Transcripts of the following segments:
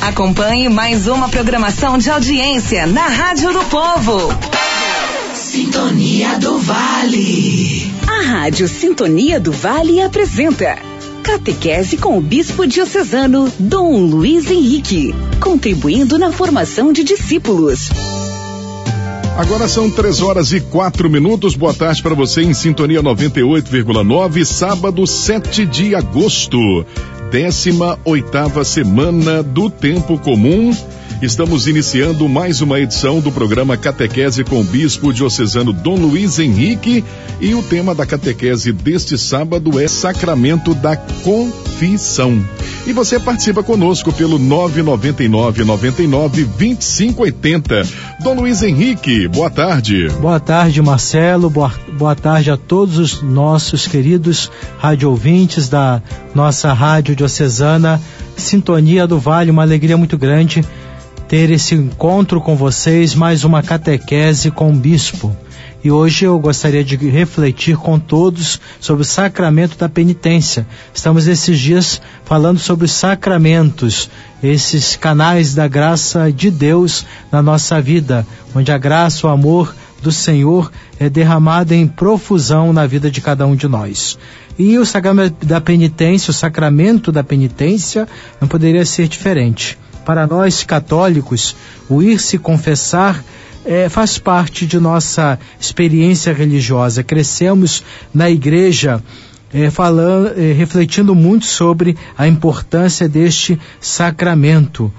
Acompanhe mais uma programação de audiência na Rádio do Povo. Sintonia do Vale. A Rádio Sintonia do Vale apresenta Catequese com o Bispo Diocesano Dom Luiz Henrique, contribuindo na formação de discípulos. Agora são três horas e quatro minutos. Boa tarde para você em Sintonia 98,9, sábado 7 de agosto. 18 oitava semana do Tempo Comum. Estamos iniciando mais uma edição do programa Catequese com o Bispo Diocesano Dom Luiz Henrique e o tema da catequese deste sábado é Sacramento da Confissão. E você participa conosco pelo 999 99 2580. Dom Luiz Henrique, boa tarde. Boa tarde, Marcelo. Boa, boa tarde a todos os nossos queridos rádio ouvintes da nossa rádio diocesana Sintonia do Vale. Uma alegria muito grande ter esse encontro com vocês, mais uma catequese com o bispo. E hoje eu gostaria de refletir com todos sobre o sacramento da penitência. Estamos esses dias falando sobre os sacramentos, esses canais da graça de Deus na nossa vida, onde a graça, o amor do Senhor é derramado em profusão na vida de cada um de nós. E o sacramento da penitência, o sacramento da penitência, não poderia ser diferente. Para nós católicos, o ir se confessar é, faz parte de nossa experiência religiosa. Crescemos na igreja é, falando, é, refletindo muito sobre a importância deste sacramento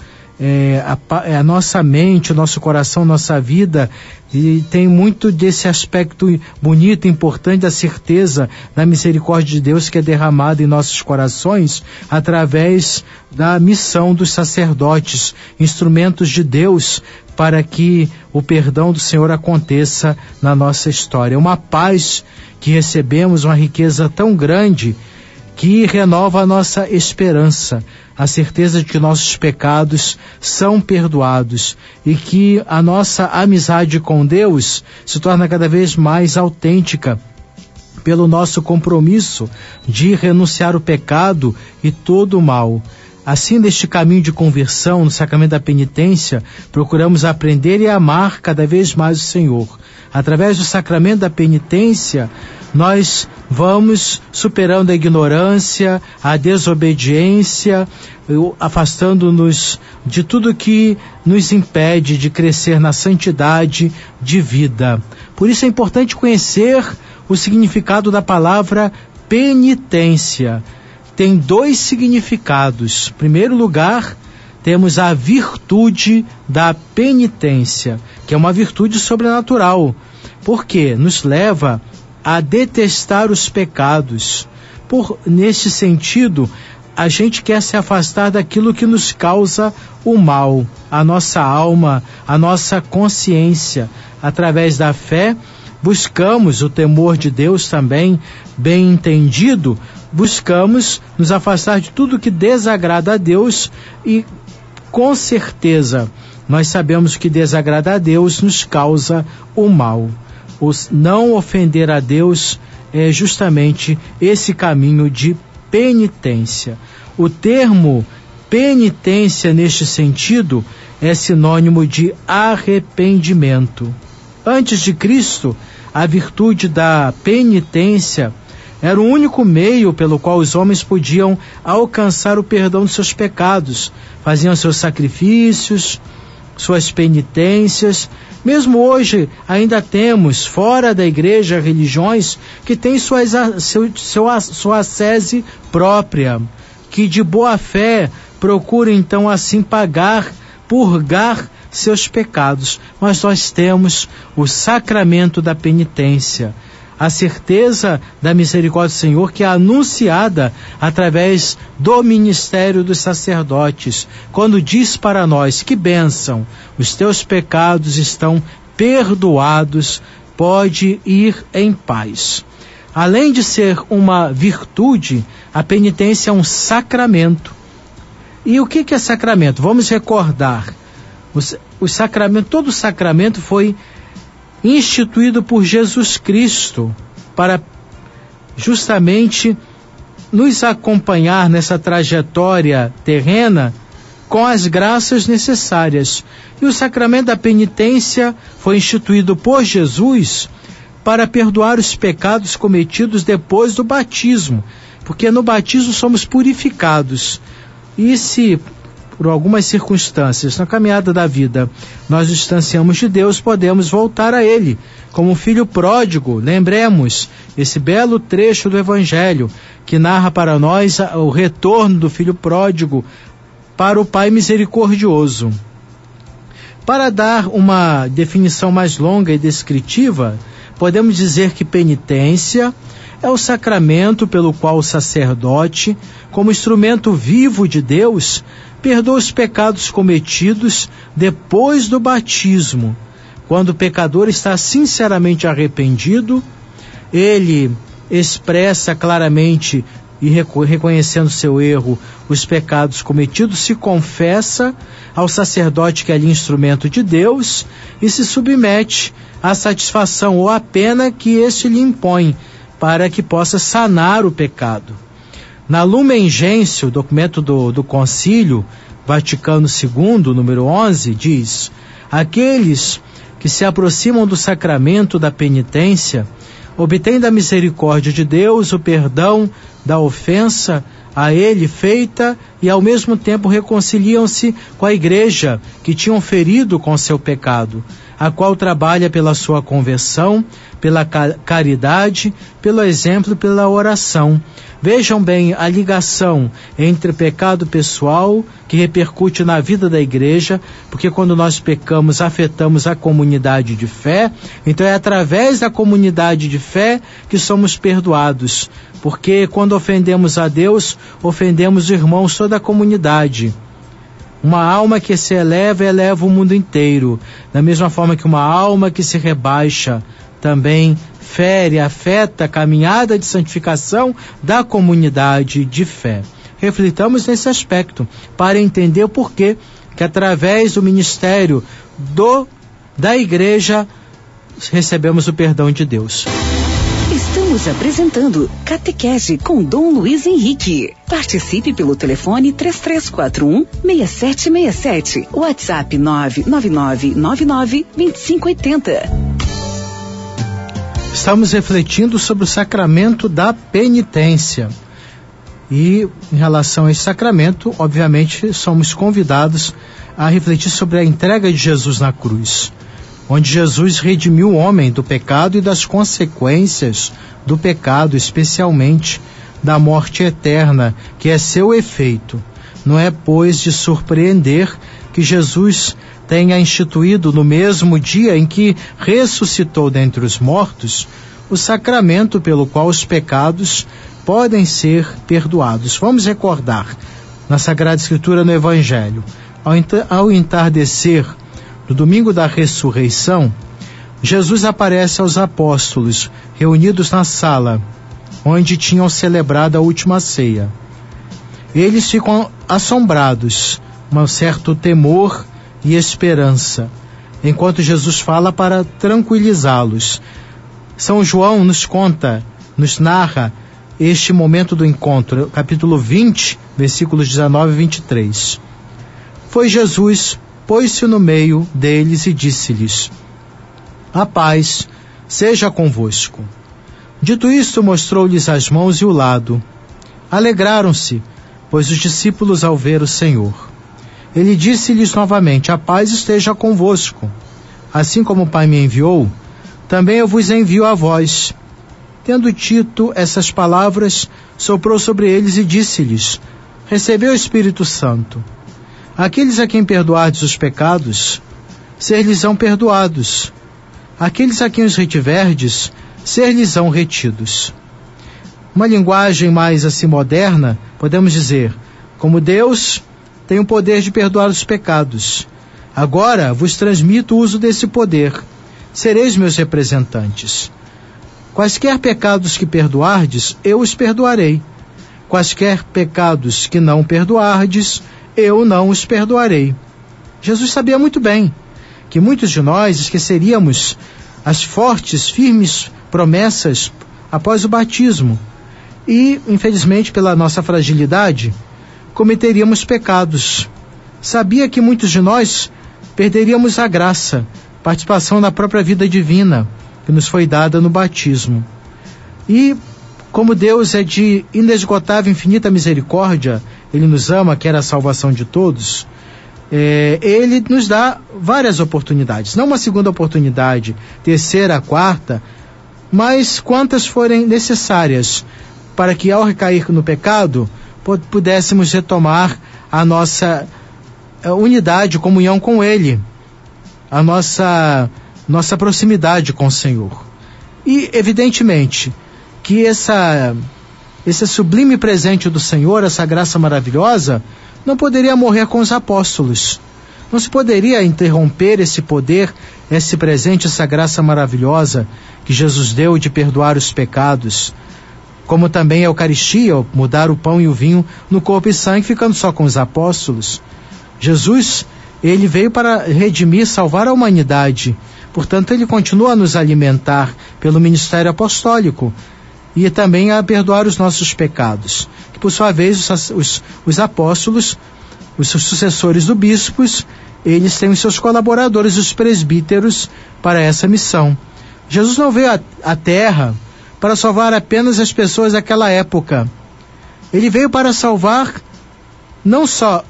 é, a, é a, nossa mente, o nosso coração, nossa vida, e tem muito desse aspecto bonito, importante da certeza da misericórdia de Deus que é derramada em nossos corações através da missão dos sacerdotes, instrumentos de Deus para que o perdão do Senhor aconteça na nossa história. Uma paz que recebemos, uma riqueza tão grande que renova a nossa esperança, a certeza de que nossos pecados são perdoados e que a nossa amizade com Deus se torna cada vez mais autêntica pelo nosso compromisso de renunciar o pecado e todo o mal. Assim, neste caminho de conversão, no sacramento da penitência, procuramos aprender e amar cada vez mais o Senhor. Através do sacramento da penitência, nós vamos superando a ignorância, a desobediência, afastando-nos de tudo que nos impede de crescer na santidade de vida. Por isso é importante conhecer o significado da palavra penitência tem dois significados. Em primeiro lugar, temos a virtude da penitência, que é uma virtude sobrenatural, porque nos leva a detestar os pecados. Por neste sentido, a gente quer se afastar daquilo que nos causa o mal, a nossa alma, a nossa consciência. Através da fé, buscamos o temor de Deus também, bem entendido, buscamos nos afastar de tudo que desagrada a Deus e, com certeza, nós sabemos que desagrada a Deus nos causa o mal. Os não ofender a Deus é justamente esse caminho de penitência. O termo penitência, neste sentido, é sinônimo de arrependimento. Antes de Cristo, a virtude da penitência era o único meio pelo qual os homens podiam alcançar o perdão de seus pecados. Faziam seus sacrifícios, suas penitências. Mesmo hoje, ainda temos, fora da igreja, religiões que têm suas, seu, seu, sua ascese própria, que de boa fé procuram então assim pagar, purgar seus pecados. Mas nós temos o sacramento da penitência a certeza da misericórdia do Senhor que é anunciada através do ministério dos sacerdotes, quando diz para nós que bênção, os teus pecados estão perdoados, pode ir em paz. Além de ser uma virtude, a penitência é um sacramento. E o que é sacramento? Vamos recordar. O, sacramento, todo sacramento foi instituído por Jesus Cristo para justamente nos acompanhar nessa trajetória terrena com as graças necessárias. E o sacramento da penitência foi instituído por Jesus para perdoar os pecados cometidos depois do batismo, porque no batismo somos purificados. E se por algumas circunstâncias na caminhada da vida nós distanciamos de Deus, podemos voltar a Ele. Como filho pródigo, lembremos esse belo trecho do Evangelho que narra para nós o retorno do filho pródigo para o Pai misericordioso. Para dar uma definição mais longa e descritiva, podemos dizer que penitência é o sacramento pelo qual o sacerdote, como instrumento vivo de Deus, perdoa os pecados cometidos depois do batismo. Quando o pecador está sinceramente arrependido, ele expressa claramente e reconhecendo seu erro, os pecados cometidos, se confessa ao sacerdote que é ali instrumento de Deus e se submete à satisfação ou à pena que este lhe impõe, para que possa sanar o pecado. Na Lumen Gentium, documento do, do Concílio Vaticano II, número 11, diz: Aqueles que se aproximam do sacramento da penitência obtêm da misericórdia de Deus o perdão da ofensa a ele feita e ao mesmo tempo reconciliam-se com a igreja que tinham ferido com seu pecado, a qual trabalha pela sua conversão, pela caridade, pelo exemplo e pela oração. Vejam bem a ligação entre pecado pessoal, que repercute na vida da igreja, porque quando nós pecamos, afetamos a comunidade de fé, então é através da comunidade de fé que somos perdoados, porque quando ofendemos a Deus, ofendemos os irmãos, toda a comunidade. Uma alma que se eleva, eleva o mundo inteiro. Da mesma forma que uma alma que se rebaixa também fere, afeta a caminhada de santificação da comunidade de fé. Reflitamos nesse aspecto para entender o porquê que através do ministério do da igreja recebemos o perdão de Deus. Estamos apresentando Catequese com Dom Luiz Henrique. Participe pelo telefone 3341 6767. WhatsApp 99999 2580. Estamos refletindo sobre o sacramento da penitência. E em relação a esse sacramento, obviamente, somos convidados a refletir sobre a entrega de Jesus na cruz, onde Jesus redimiu o homem do pecado e das consequências do pecado, especialmente da morte eterna, que é seu efeito. Não é, pois, de surpreender que Jesus tenha instituído no mesmo dia em que ressuscitou dentre os mortos o sacramento pelo qual os pecados podem ser perdoados. Vamos recordar na Sagrada Escritura no Evangelho, ao entardecer do domingo da ressurreição, Jesus aparece aos apóstolos reunidos na sala onde tinham celebrado a última ceia. Eles ficam assombrados, um certo temor e esperança, enquanto Jesus fala para tranquilizá-los. São João nos conta, nos narra este momento do encontro, capítulo 20, versículos 19 e 23. Foi Jesus, pôs-se no meio deles e disse-lhes: A paz seja convosco. Dito isto, mostrou-lhes as mãos e o lado. Alegraram-se, pois os discípulos ao ver o Senhor. Ele disse-lhes novamente: A paz esteja convosco. Assim como o Pai me enviou, também eu vos envio a vós. Tendo dito essas palavras, soprou sobre eles e disse-lhes: Recebeu o Espírito Santo. Aqueles a quem perdoardes os pecados, ser-lhes-ão perdoados. Aqueles a quem os retiverdes, ser-lhes-ão retidos. Uma linguagem mais assim moderna, podemos dizer: como Deus tem o poder de perdoar os pecados. Agora vos transmito o uso desse poder. Sereis meus representantes. Quaisquer pecados que perdoardes, eu os perdoarei. Quaisquer pecados que não perdoardes, eu não os perdoarei. Jesus sabia muito bem que muitos de nós esqueceríamos as fortes, firmes promessas após o batismo. E, infelizmente, pela nossa fragilidade, cometeríamos pecados. sabia que muitos de nós perderíamos a graça, participação na própria vida divina que nos foi dada no batismo. E como Deus é de inesgotável, infinita misericórdia, Ele nos ama, quer a salvação de todos, é, Ele nos dá várias oportunidades. Não uma segunda oportunidade, terceira, quarta, mas quantas forem necessárias para que, ao recair no pecado, pudéssemos retomar a nossa é, unidade, comunhão com Ele, a nossa, nossa proximidade com o Senhor. E, evidentemente, que essa, esse sublime presente do Senhor, essa graça maravilhosa, não poderia morrer com os apóstolos. Não se poderia interromper esse poder, esse presente, essa graça maravilhosa que Jesus deu de perdoar os pecados. Como também a Eucaristia, mudar o pão e o vinho no corpo e sangue, ficando só com os apóstolos. Jesus, ele veio para redimir, salvar a humanidade. Portanto, ele continua a nos alimentar pelo ministério apostólico, e também a perdoar os nossos pecados. Que por sua vez os, os, os apóstolos, os sucessores do bispos, eles têm os seus colaboradores, os presbíteros, para essa missão. Jesus não veio à terra para salvar apenas as pessoas daquela época. Ele veio para salvar não só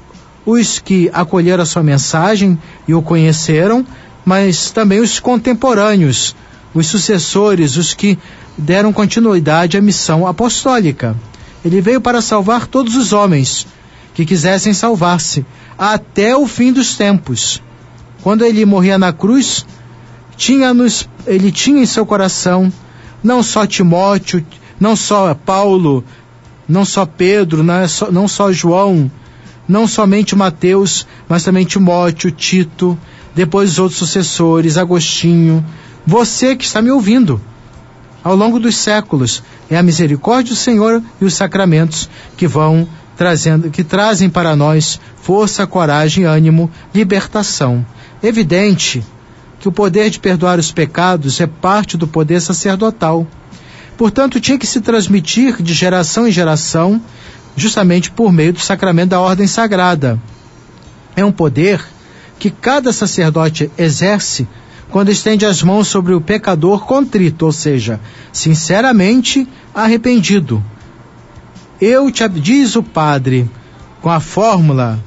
os que acolheram a sua mensagem e o conheceram, mas também os contemporâneos, os sucessores, os que deram continuidade à missão apostólica. Ele veio para salvar todos os homens que quisessem salvar-se, até o fim dos tempos. Quando ele morria na cruz, tinha nos, ele tinha em seu coração não só Timóteo, não só Paulo, não só Pedro, não, é só, não só João, não somente Mateus, mas também Timóteo, Tito, depois os outros sucessores, Agostinho, você que está me ouvindo ao longo dos séculos. É a misericórdia do Senhor e os sacramentos que vão trazendo, que trazem para nós força, coragem, ânimo, libertação. Evidente que o poder de perdoar os pecados é parte do poder sacerdotal. Portanto, tinha que se transmitir de geração em geração, justamente por meio do sacramento da ordem sagrada. É um poder que cada sacerdote exerce quando estende as mãos sobre o pecador contrito, ou seja, sinceramente arrependido. Eu te diz o padre com a fórmula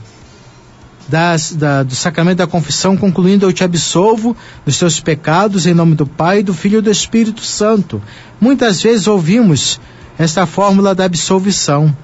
das, da, do sacramento da confissão, concluindo: Eu te absolvo dos teus pecados em nome do Pai, do Filho e do Espírito Santo. Muitas vezes ouvimos esta fórmula da absolvição,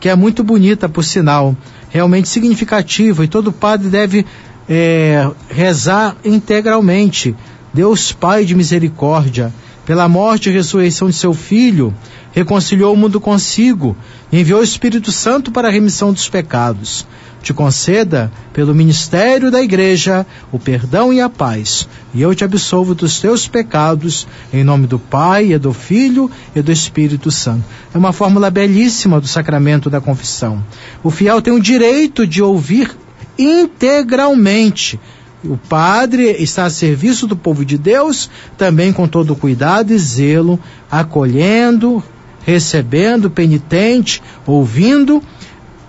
que é muito bonita, por sinal, realmente significativa, e todo padre deve é, rezar integralmente. Deus Pai de misericórdia, pela morte e ressurreição de seu Filho, reconciliou o mundo consigo e enviou o Espírito Santo para a remissão dos pecados. Te conceda, pelo ministério da Igreja, o perdão e a paz, e eu te absolvo dos teus pecados, em nome do Pai, e do Filho e do Espírito Santo. É uma fórmula belíssima do sacramento da confissão. O fiel tem o direito de ouvir integralmente. O padre está a serviço do povo de Deus, também com todo cuidado e zelo, acolhendo, recebendo, penitente, ouvindo,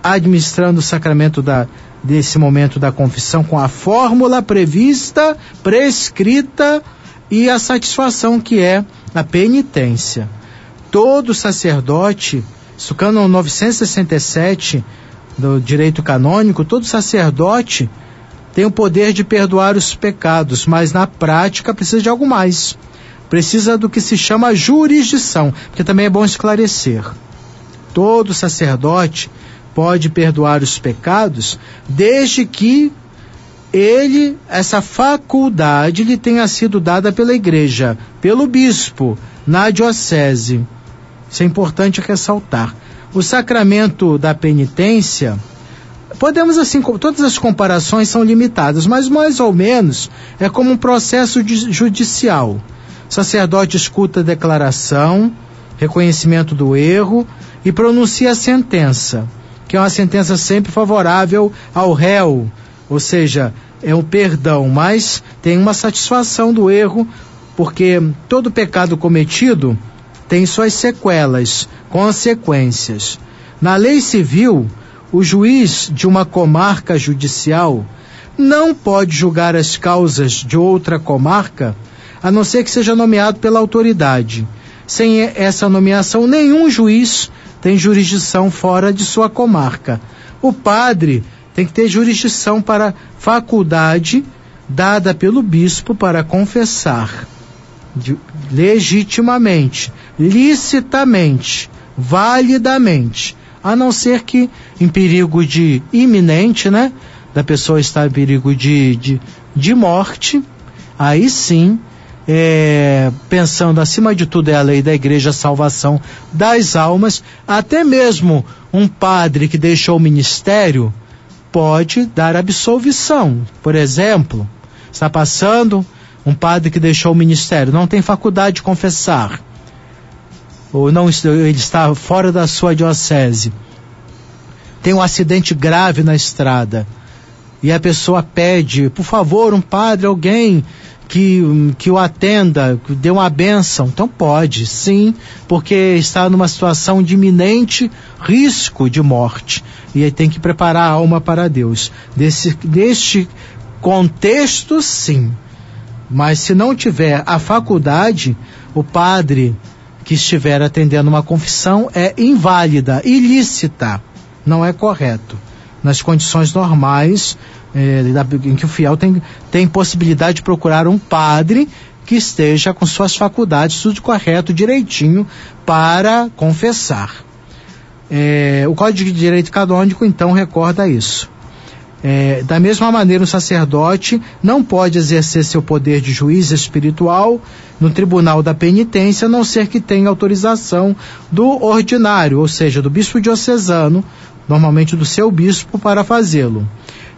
administrando o sacramento da, desse momento da confissão com a fórmula prevista, prescrita e a satisfação que é a penitência. Todo sacerdote, isso cânon 967, do direito canônico, todo sacerdote tem o poder de perdoar os pecados, mas na prática precisa de algo mais. Precisa do que se chama jurisdição, porque também é bom esclarecer. Todo sacerdote pode perdoar os pecados desde que ele, essa faculdade lhe tenha sido dada pela igreja, pelo bispo, na diocese. Isso é importante ressaltar o sacramento da penitência, podemos assim, todas as comparações são limitadas, mas mais ou menos é como um processo judicial. O sacerdote escuta a declaração, reconhecimento do erro e pronuncia a sentença, que é uma sentença sempre favorável ao réu, ou seja, é o perdão, mas tem uma satisfação do erro, porque todo pecado cometido tem suas sequelas, consequências. Na lei civil, o juiz de uma comarca judicial não pode julgar as causas de outra comarca, a não ser que seja nomeado pela autoridade. Sem essa nomeação, nenhum juiz tem jurisdição fora de sua comarca. O padre tem que ter jurisdição para faculdade dada pelo bispo para confessar legitimamente, licitamente, validamente, a não ser que em perigo de iminente, né? Da pessoa estar em perigo de, de, de morte, aí sim, é, pensando acima de tudo é a lei da igreja, a salvação das almas, até mesmo um padre que deixou o ministério pode dar absolvição. Por exemplo, está passando um padre que deixou o ministério, não tem faculdade de confessar, ou não ele está fora da sua diocese, tem um acidente grave na estrada e a pessoa pede, por favor, um padre, alguém que, que o atenda, que dê uma benção. Então pode, sim, porque está numa situação de iminente risco de morte. E aí tem que preparar a alma para Deus. Desse, deste contexto, sim. Mas se não tiver a faculdade, o padre que estiver atendendo uma confissão é inválida, ilícita, não é correto. Nas condições normais, é, em que o fiel tem, tem possibilidade de procurar um padre que esteja com suas faculdades tudo correto, direitinho, para confessar. É, o Código de Direito Canônico, então, recorda isso. É, da mesma maneira, o sacerdote não pode exercer seu poder de juiz espiritual no tribunal da penitência, a não ser que tenha autorização do ordinário, ou seja, do bispo diocesano, normalmente do seu bispo, para fazê-lo.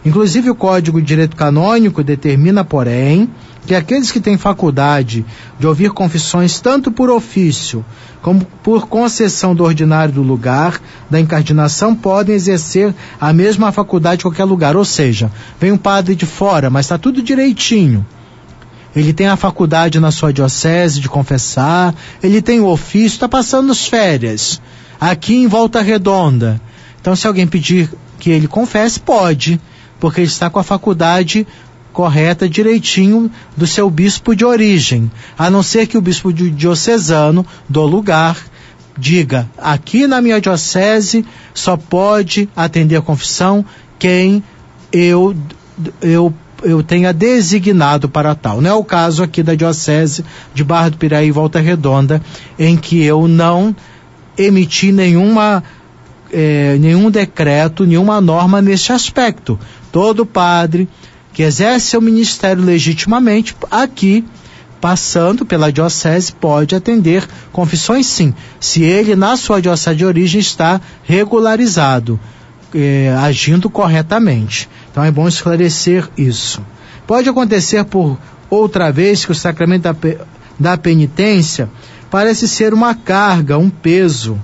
Inclusive, o Código de Direito Canônico determina, porém, que aqueles que têm faculdade de ouvir confissões tanto por ofício como por concessão do ordinário do lugar da incardinação podem exercer a mesma faculdade em qualquer lugar. Ou seja, vem um padre de fora, mas está tudo direitinho. Ele tem a faculdade na sua diocese de confessar, ele tem o ofício, está passando as férias aqui em Volta Redonda. Então, se alguém pedir que ele confesse, pode porque ele está com a faculdade correta, direitinho do seu bispo de origem, a não ser que o bispo diocesano do lugar diga: aqui na minha diocese só pode atender a confissão quem eu eu eu tenha designado para tal. Não é o caso aqui da diocese de Barra do Piraí e Volta Redonda, em que eu não emiti nenhuma é, nenhum decreto, nenhuma norma nesse aspecto. Todo padre que exerce seu ministério legitimamente, aqui, passando pela diocese, pode atender confissões sim, se ele na sua diocese de origem está regularizado, é, agindo corretamente. Então é bom esclarecer isso. Pode acontecer por outra vez que o sacramento da, da penitência parece ser uma carga, um peso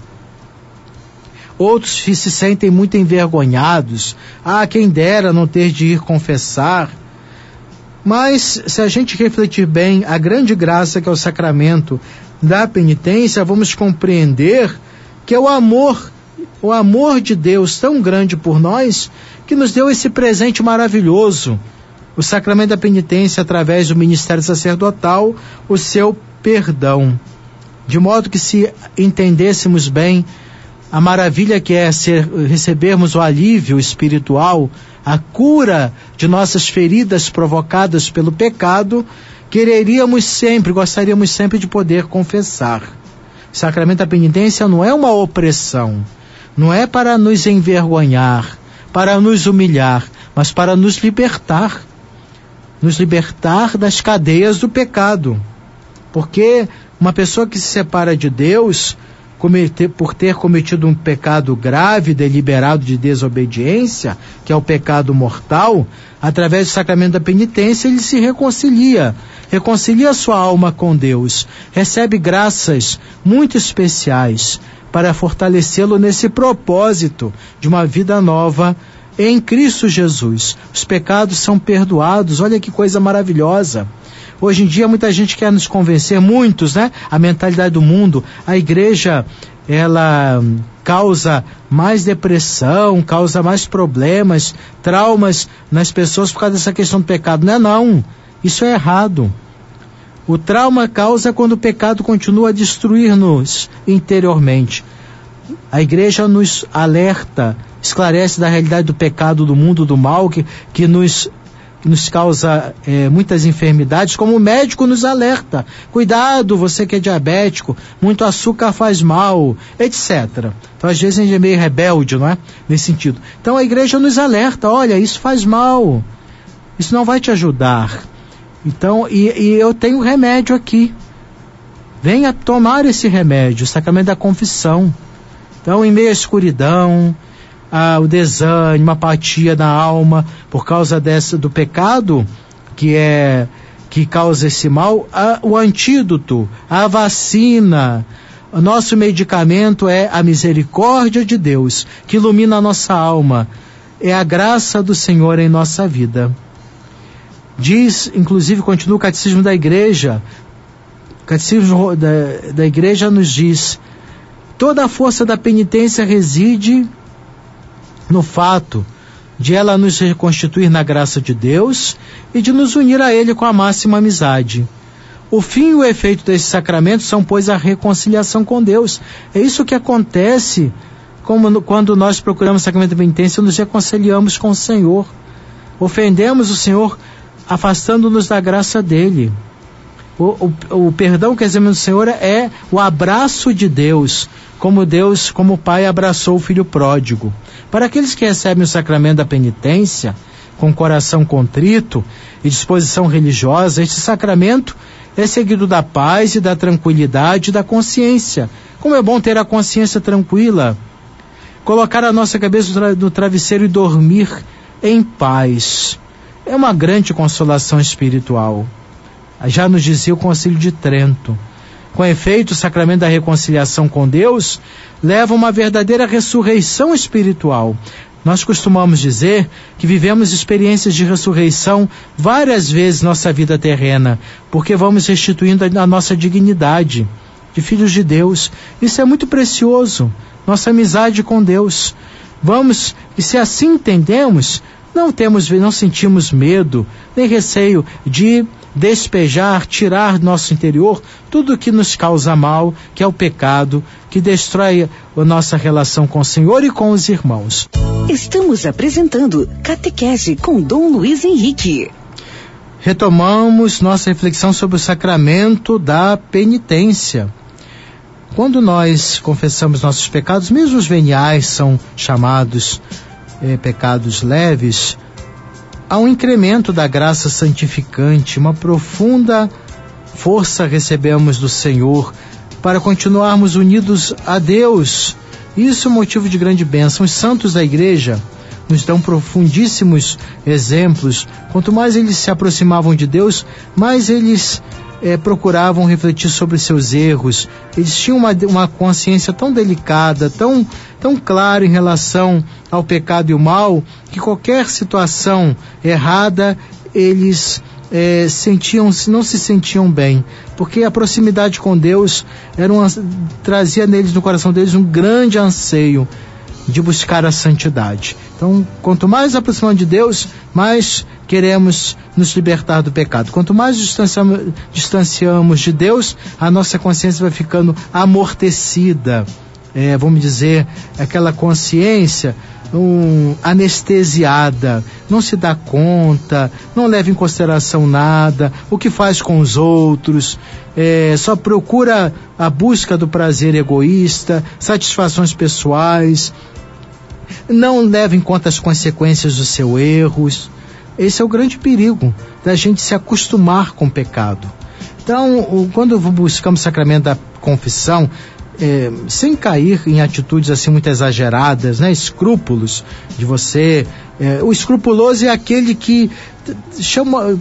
Outros se sentem muito envergonhados. Ah, quem dera não ter de ir confessar. Mas, se a gente refletir bem a grande graça que é o sacramento da penitência, vamos compreender que é o amor, o amor de Deus tão grande por nós, que nos deu esse presente maravilhoso, o sacramento da penitência através do ministério sacerdotal, o seu perdão. De modo que se entendêssemos bem a maravilha que é ser, recebermos o alívio espiritual, a cura de nossas feridas provocadas pelo pecado, quereríamos sempre, gostaríamos sempre de poder confessar. O sacramento da penitência não é uma opressão, não é para nos envergonhar, para nos humilhar, mas para nos libertar nos libertar das cadeias do pecado. Porque uma pessoa que se separa de Deus, cometer, por ter cometido um pecado grave, deliberado de desobediência, que é o pecado mortal, através do sacramento da penitência, ele se reconcilia, reconcilia sua alma com Deus, recebe graças muito especiais para fortalecê-lo nesse propósito de uma vida nova em Cristo Jesus. Os pecados são perdoados, olha que coisa maravilhosa. Hoje em dia muita gente quer nos convencer, muitos, né? A mentalidade do mundo, a igreja, ela causa mais depressão, causa mais problemas, traumas nas pessoas por causa dessa questão do pecado. Não é não. Isso é errado. O trauma causa quando o pecado continua a destruir-nos interiormente. A igreja nos alerta, esclarece da realidade do pecado, do mundo do mal, que, que nos nos causa é, muitas enfermidades, como o médico nos alerta. Cuidado, você que é diabético, muito açúcar faz mal, etc. Então, às vezes, a gente é meio rebelde, não é? Nesse sentido. Então, a igreja nos alerta: olha, isso faz mal, isso não vai te ajudar. Então, e, e eu tenho remédio aqui. Venha tomar esse remédio, o sacramento da confissão. Então, em meio à escuridão, ah, o desânimo, a apatia na alma por causa dessa do pecado que é que causa esse mal, ah, o antídoto, a vacina, o nosso medicamento é a misericórdia de Deus que ilumina a nossa alma, é a graça do Senhor em nossa vida. Diz, inclusive, continua o catecismo da igreja, o catecismo da, da igreja nos diz: toda a força da penitência reside no fato de ela nos reconstituir na graça de Deus e de nos unir a Ele com a máxima amizade. O fim e o efeito desses sacramentos são, pois, a reconciliação com Deus. É isso que acontece como quando nós procuramos o sacramento da penitência, nos reconciliamos com o Senhor. Ofendemos o Senhor afastando-nos da graça dele. O, o, o perdão que examina do Senhor é o abraço de Deus, como Deus, como o Pai abraçou o filho pródigo. Para aqueles que recebem o sacramento da penitência, com coração contrito e disposição religiosa, este sacramento é seguido da paz e da tranquilidade e da consciência. Como é bom ter a consciência tranquila. Colocar a nossa cabeça no travesseiro e dormir em paz. É uma grande consolação espiritual. Já nos dizia o Concílio de Trento. Com efeito, o sacramento da reconciliação com Deus leva a uma verdadeira ressurreição espiritual. Nós costumamos dizer que vivemos experiências de ressurreição várias vezes nossa vida terrena, porque vamos restituindo a nossa dignidade de filhos de Deus. Isso é muito precioso, nossa amizade com Deus. Vamos, e se assim entendemos, não temos, não sentimos medo, nem receio de despejar, tirar do nosso interior tudo que nos causa mal, que é o pecado, que destrói a nossa relação com o Senhor e com os irmãos. Estamos apresentando Catequese com Dom Luiz Henrique. Retomamos nossa reflexão sobre o sacramento da penitência. Quando nós confessamos nossos pecados, mesmo os veniais são chamados eh, pecados leves, há um incremento da graça santificante, uma profunda força recebemos do Senhor para continuarmos unidos a Deus. Isso é um motivo de grande bênção. Os santos da igreja nos dão profundíssimos exemplos. Quanto mais eles se aproximavam de Deus, mais eles é, procuravam refletir sobre seus erros. Eles tinham uma, uma consciência tão delicada, tão, tão clara em relação ao pecado e o mal, que qualquer situação errada eles é, sentiam não se sentiam bem, porque a proximidade com Deus era uma, trazia neles no coração deles um grande anseio de buscar a santidade. Então, quanto mais aproximamos de Deus, mais queremos nos libertar do pecado. Quanto mais distanciamos, distanciamos de Deus, a nossa consciência vai ficando amortecida. É, vamos dizer, aquela consciência um, anestesiada, não se dá conta, não leva em consideração nada, o que faz com os outros, é, só procura a busca do prazer egoísta, satisfações pessoais, não leva em conta as consequências dos seus erros. Esse é o grande perigo da gente se acostumar com o pecado. Então, quando buscamos o sacramento da confissão, é, sem cair em atitudes assim muito exageradas, né? Escrúpulos de você. É, o escrupuloso é aquele que chama,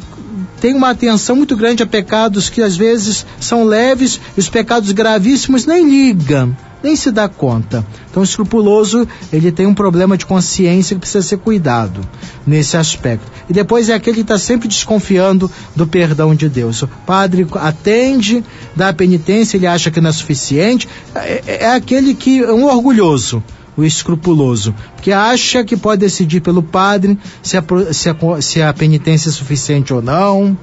tem uma atenção muito grande a pecados que às vezes são leves, e os pecados gravíssimos nem ligam nem se dá conta. Então, o escrupuloso, ele tem um problema de consciência que precisa ser cuidado nesse aspecto. E depois é aquele que está sempre desconfiando do perdão de Deus. O padre atende, dá a penitência, ele acha que não é suficiente. É, é, é aquele que é um orgulhoso o escrupuloso, que acha que pode decidir pelo padre se a, se a, se a penitência é suficiente ou não,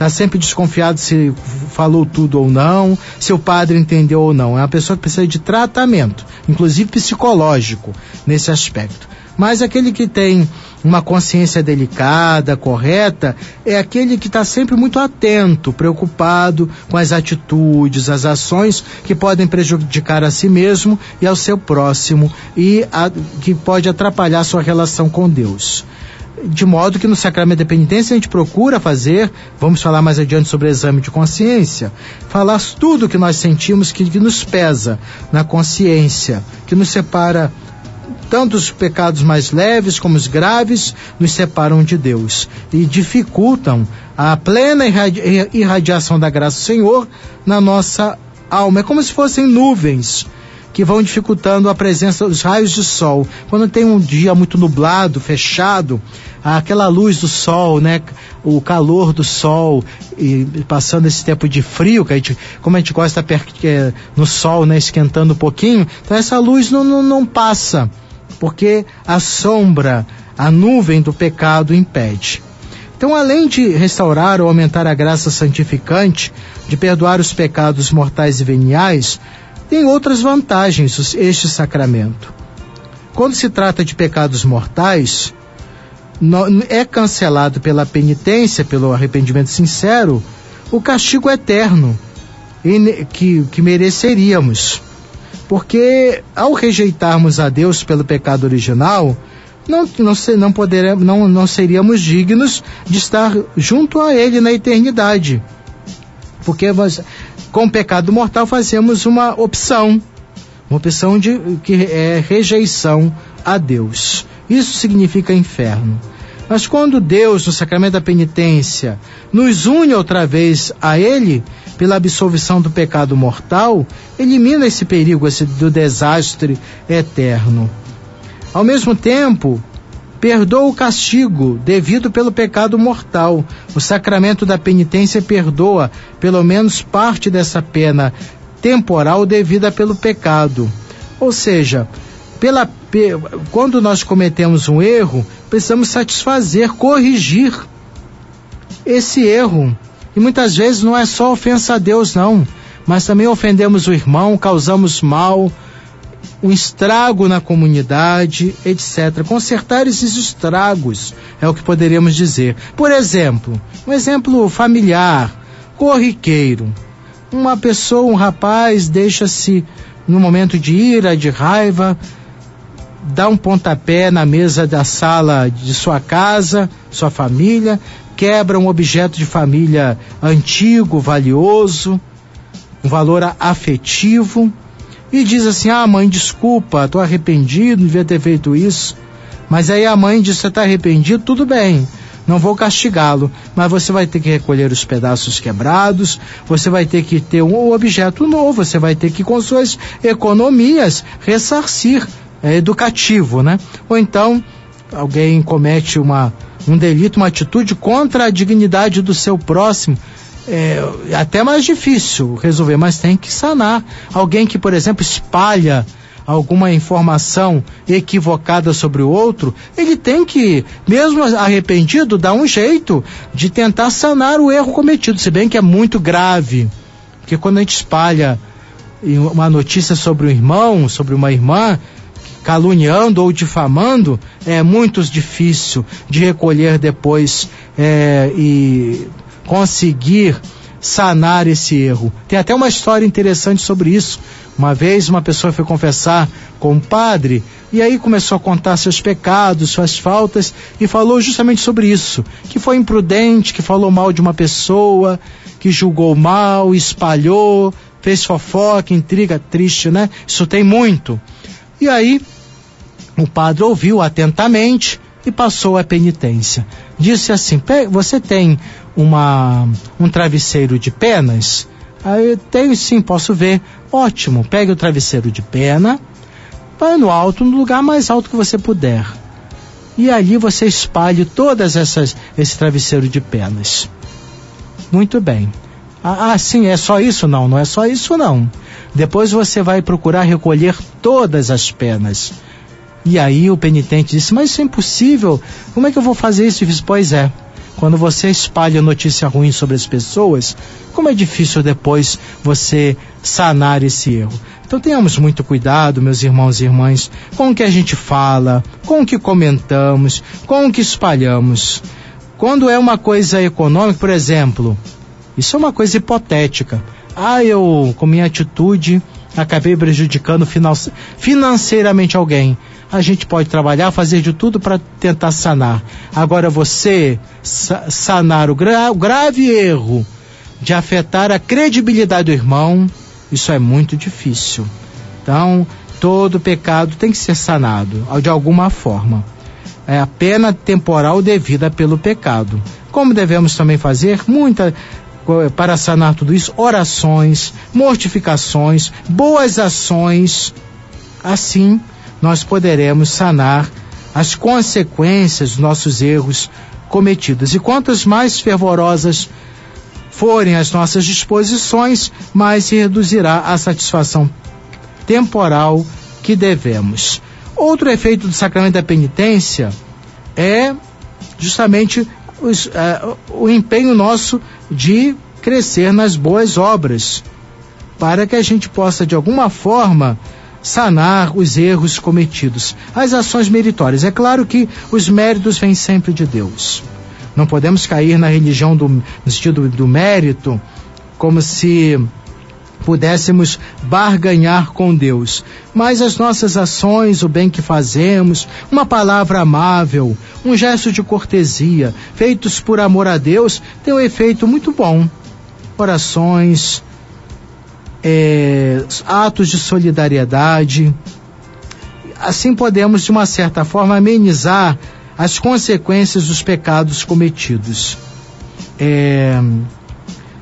está sempre desconfiado se falou tudo ou não, se o padre entendeu ou não. É uma pessoa que precisa de tratamento, inclusive psicológico, nesse aspecto. Mas aquele que tem uma consciência delicada, correta, é aquele que está sempre muito atento, preocupado com as atitudes, as ações que podem prejudicar a si mesmo e ao seu próximo e a, que pode atrapalhar sua relação com Deus de modo que no sacramento da penitência a gente procura fazer, vamos falar mais adiante sobre o exame de consciência, falar tudo que nós sentimos que, que nos pesa na consciência, que nos separa tanto os pecados mais leves como os graves nos separam de Deus e dificultam a plena irradiação da graça do Senhor na nossa alma. É como se fossem nuvens que vão dificultando a presença dos raios de sol. Quando tem um dia muito nublado, fechado, aquela luz do sol, né, o calor do sol e passando esse tempo de frio, que a gente, como a gente gosta é, no sol, né, esquentando um pouquinho, então essa luz não, não, não passa, porque a sombra, a nuvem do pecado impede. Então, além de restaurar ou aumentar a graça santificante, de perdoar os pecados mortais e veniais, tem outras vantagens este sacramento. Quando se trata de pecados mortais, é cancelado pela penitência, pelo arrependimento sincero, o castigo eterno que, que mereceríamos. Porque ao rejeitarmos a Deus pelo pecado original, não, não, não, poderemos, não, não seríamos dignos de estar junto a Ele na eternidade. Porque com o pecado mortal fazemos uma opção, uma opção de que é rejeição a Deus. Isso significa inferno. Mas quando Deus, no sacramento da penitência, nos une outra vez a Ele, pela absolvição do pecado mortal, elimina esse perigo esse, do desastre eterno. Ao mesmo tempo, perdoa o castigo devido pelo pecado mortal. O sacramento da penitência perdoa pelo menos parte dessa pena temporal devida pelo pecado. Ou seja, pela, quando nós cometemos um erro, precisamos satisfazer, corrigir esse erro. E muitas vezes não é só ofensa a Deus, não, mas também ofendemos o irmão, causamos mal, um estrago na comunidade, etc. Consertar esses estragos é o que poderíamos dizer. Por exemplo, um exemplo familiar, corriqueiro. Uma pessoa, um rapaz, deixa-se, no momento de ira, de raiva, dá um pontapé na mesa da sala de sua casa, sua família, quebra um objeto de família antigo, valioso, um valor afetivo e diz assim: Ah, mãe, desculpa, estou arrependido, devia ter feito isso. Mas aí a mãe diz: Você está arrependido? Tudo bem, não vou castigá-lo, mas você vai ter que recolher os pedaços quebrados, você vai ter que ter um objeto novo, você vai ter que, com suas economias, ressarcir. É educativo, né? Ou então alguém comete uma, um delito, uma atitude contra a dignidade do seu próximo é, até mais difícil resolver, mas tem que sanar. Alguém que, por exemplo, espalha alguma informação equivocada sobre o outro, ele tem que, mesmo arrependido, dar um jeito de tentar sanar o erro cometido, se bem que é muito grave. Porque quando a gente espalha uma notícia sobre um irmão, sobre uma irmã, caluniando ou difamando, é muito difícil de recolher depois é, e conseguir sanar esse erro. Tem até uma história interessante sobre isso. Uma vez uma pessoa foi confessar com um padre e aí começou a contar seus pecados, suas faltas e falou justamente sobre isso, que foi imprudente, que falou mal de uma pessoa, que julgou mal, espalhou, fez fofoca, intriga, triste, né? Isso tem muito. E aí o padre ouviu atentamente e passou a penitência. Disse assim: Você tem uma, um travesseiro de penas? Aí tenho sim, posso ver. Ótimo, pegue o travesseiro de pena, vai no alto, no lugar mais alto que você puder. E ali você espalhe todas essas esse travesseiro de penas. Muito bem. Ah, ah, sim, é só isso? Não, não é só isso não. Depois você vai procurar recolher todas as penas. E aí o penitente disse, mas isso é impossível. Como é que eu vou fazer isso? Eu disse, pois é. Quando você espalha notícia ruim sobre as pessoas, como é difícil depois você sanar esse erro. Então tenhamos muito cuidado, meus irmãos e irmãs, com o que a gente fala, com o que comentamos, com o que espalhamos. Quando é uma coisa econômica, por exemplo, isso é uma coisa hipotética. Ah, eu, com minha atitude, acabei prejudicando financeiramente alguém. A gente pode trabalhar, fazer de tudo para tentar sanar. Agora, você sanar o, gra o grave erro de afetar a credibilidade do irmão, isso é muito difícil. Então, todo pecado tem que ser sanado, de alguma forma. É a pena temporal devida pelo pecado. Como devemos também fazer? Muita para sanar tudo isso, orações, mortificações, boas ações. Assim, nós poderemos sanar as consequências dos nossos erros cometidos. E quantas mais fervorosas forem as nossas disposições, mais se reduzirá a satisfação temporal que devemos. Outro efeito do sacramento da penitência é justamente os, uh, o empenho nosso de crescer nas boas obras, para que a gente possa, de alguma forma, sanar os erros cometidos. As ações meritórias. É claro que os méritos vêm sempre de Deus. Não podemos cair na religião do, no sentido do mérito, como se pudéssemos barganhar com Deus. Mas as nossas ações, o bem que fazemos, uma palavra amável, um gesto de cortesia, feitos por amor a Deus, tem um efeito muito bom. Orações, é, atos de solidariedade. Assim podemos, de uma certa forma, amenizar as consequências dos pecados cometidos. É,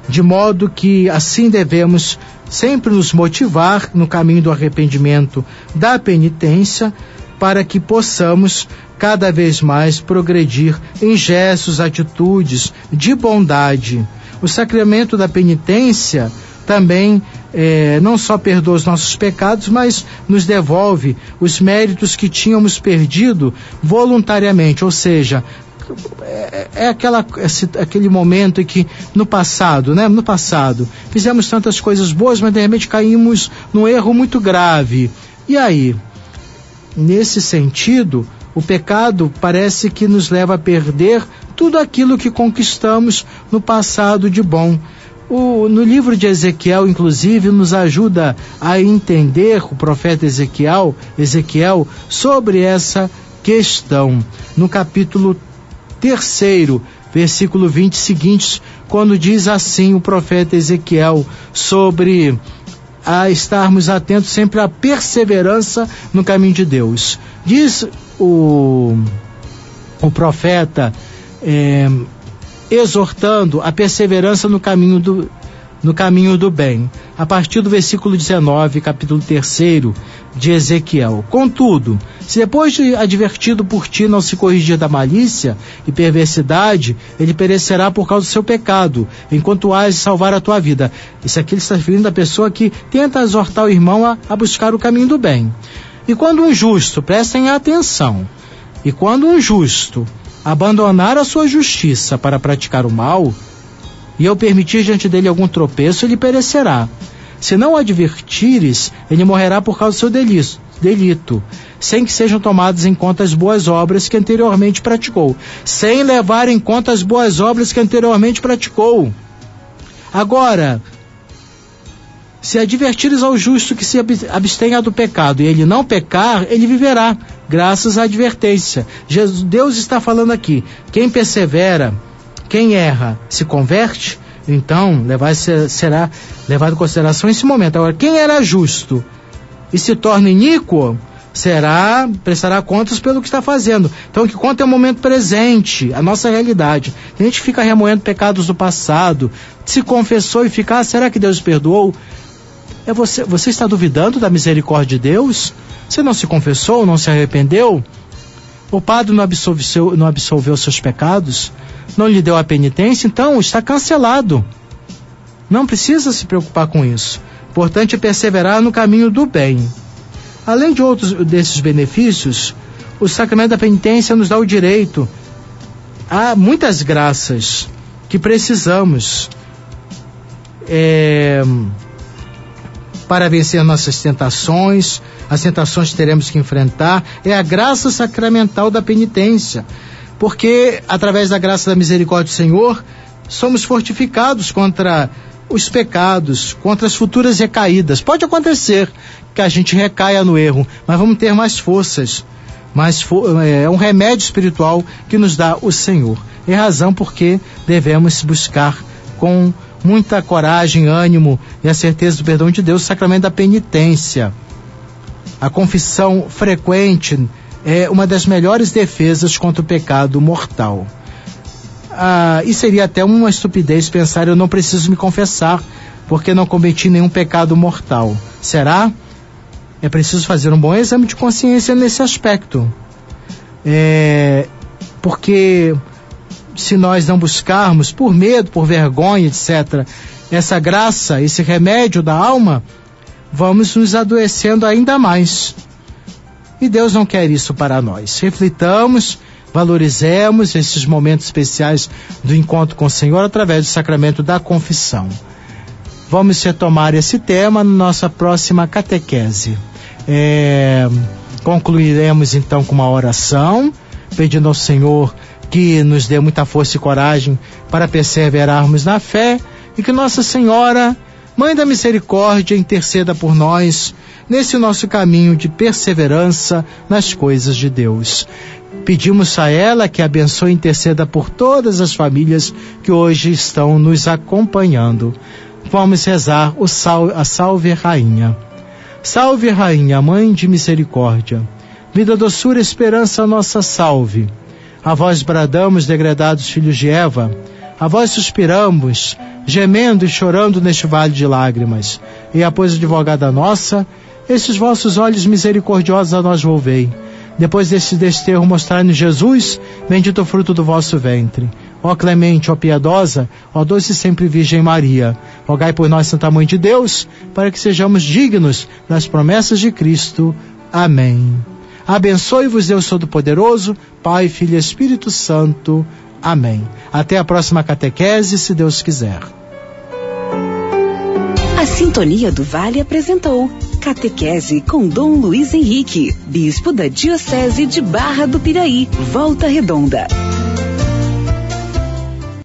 de modo que assim devemos sempre nos motivar no caminho do arrependimento, da penitência, para que possamos cada vez mais progredir em gestos, atitudes de bondade. O sacramento da penitência também é, não só perdoa os nossos pecados, mas nos devolve os méritos que tínhamos perdido voluntariamente, ou seja, é, é aquela, esse, aquele momento em que no passado, né? No passado, fizemos tantas coisas boas, mas de repente caímos num erro muito grave. E aí? Nesse sentido, o pecado parece que nos leva a perder tudo aquilo que conquistamos no passado de bom. O, no livro de Ezequiel, inclusive, nos ajuda a entender o profeta Ezequiel, Ezequiel sobre essa questão. No capítulo terceiro, versículo 20 seguintes, quando diz assim o profeta Ezequiel sobre a estarmos atentos sempre à perseverança no caminho de Deus. Diz o, o profeta, é, exortando a perseverança no caminho do, no caminho do bem. A partir do versículo 19, capítulo 3 de Ezequiel. Contudo, se depois de advertido por ti não se corrigir da malícia e perversidade, ele perecerá por causa do seu pecado, enquanto hás de salvar a tua vida. Isso aqui ele está referindo da pessoa que tenta exortar o irmão a, a buscar o caminho do bem. E quando um justo, prestem atenção, e quando um justo abandonar a sua justiça para praticar o mal, e eu permitir diante dele algum tropeço, ele perecerá. Se não o advertires, ele morrerá por causa do seu delito, delito, sem que sejam tomadas em conta as boas obras que anteriormente praticou, sem levar em conta as boas obras que anteriormente praticou. Agora, se advertires ao justo que se abstenha do pecado e ele não pecar, ele viverá, graças à advertência. Jesus, Deus está falando aqui: quem persevera, quem erra, se converte, então levar, será levado em consideração esse momento. Agora, quem era justo e se torna iníquo, será prestará contas pelo que está fazendo. Então o que conta é o momento presente, a nossa realidade. Tem gente fica remoendo pecados do passado, se confessou e fica, ah, será que Deus perdoou? É você, você está duvidando da misericórdia de Deus? Você não se confessou, não se arrependeu? O padre não absolveu, não absolveu seus pecados? Não lhe deu a penitência? Então está cancelado. Não precisa se preocupar com isso. Importante é perseverar no caminho do bem. Além de outros desses benefícios, o sacramento da penitência nos dá o direito a muitas graças que precisamos é, para vencer nossas tentações, as tentações que teremos que enfrentar, é a graça sacramental da penitência. Porque, através da graça da misericórdia do Senhor, somos fortificados contra os pecados, contra as futuras recaídas. Pode acontecer que a gente recaia no erro, mas vamos ter mais forças. Mas é, um remédio espiritual que nos dá o Senhor. É razão porque devemos buscar com muita coragem, ânimo e a certeza do perdão de Deus o sacramento da penitência. A confissão frequente é uma das melhores defesas contra o pecado mortal ah, e seria até uma estupidez pensar eu não preciso me confessar porque não cometi nenhum pecado mortal. Será? É preciso fazer um bom exame de consciência nesse aspecto. É, porque se nós não buscarmos, por medo, por vergonha, etc., essa graça, esse remédio da alma, vamos nos adoecendo ainda mais. E Deus não quer isso para nós. Reflitamos Valorizemos esses momentos especiais do encontro com o Senhor através do sacramento da confissão. Vamos retomar esse tema na nossa próxima catequese. É, concluiremos então com uma oração, pedindo ao Senhor que nos dê muita força e coragem para perseverarmos na fé e que Nossa Senhora, Mãe da Misericórdia, interceda por nós nesse nosso caminho de perseverança nas coisas de Deus. Pedimos a ela que abençoe e interceda por todas as famílias que hoje estão nos acompanhando. Vamos rezar o sal, a Salve Rainha. Salve Rainha, Mãe de Misericórdia. Vida, doçura, esperança, nossa salve. A vós bradamos, degredados filhos de Eva. A vós suspiramos, gemendo e chorando neste vale de lágrimas. E após advogada nossa, esses vossos olhos misericordiosos a nós volvei depois desse desterro, mostrar-nos Jesus, bendito o fruto do vosso ventre. Ó clemente, ó piedosa, ó doce sempre Virgem Maria, rogai por nós, Santa Mãe de Deus, para que sejamos dignos das promessas de Cristo. Amém. Abençoe-vos Deus Todo-Poderoso, Pai, Filho e Espírito Santo. Amém. Até a próxima catequese, se Deus quiser. A Sintonia do Vale apresentou Catequese com Dom Luiz Henrique, Bispo da Diocese de Barra do Piraí, Volta Redonda.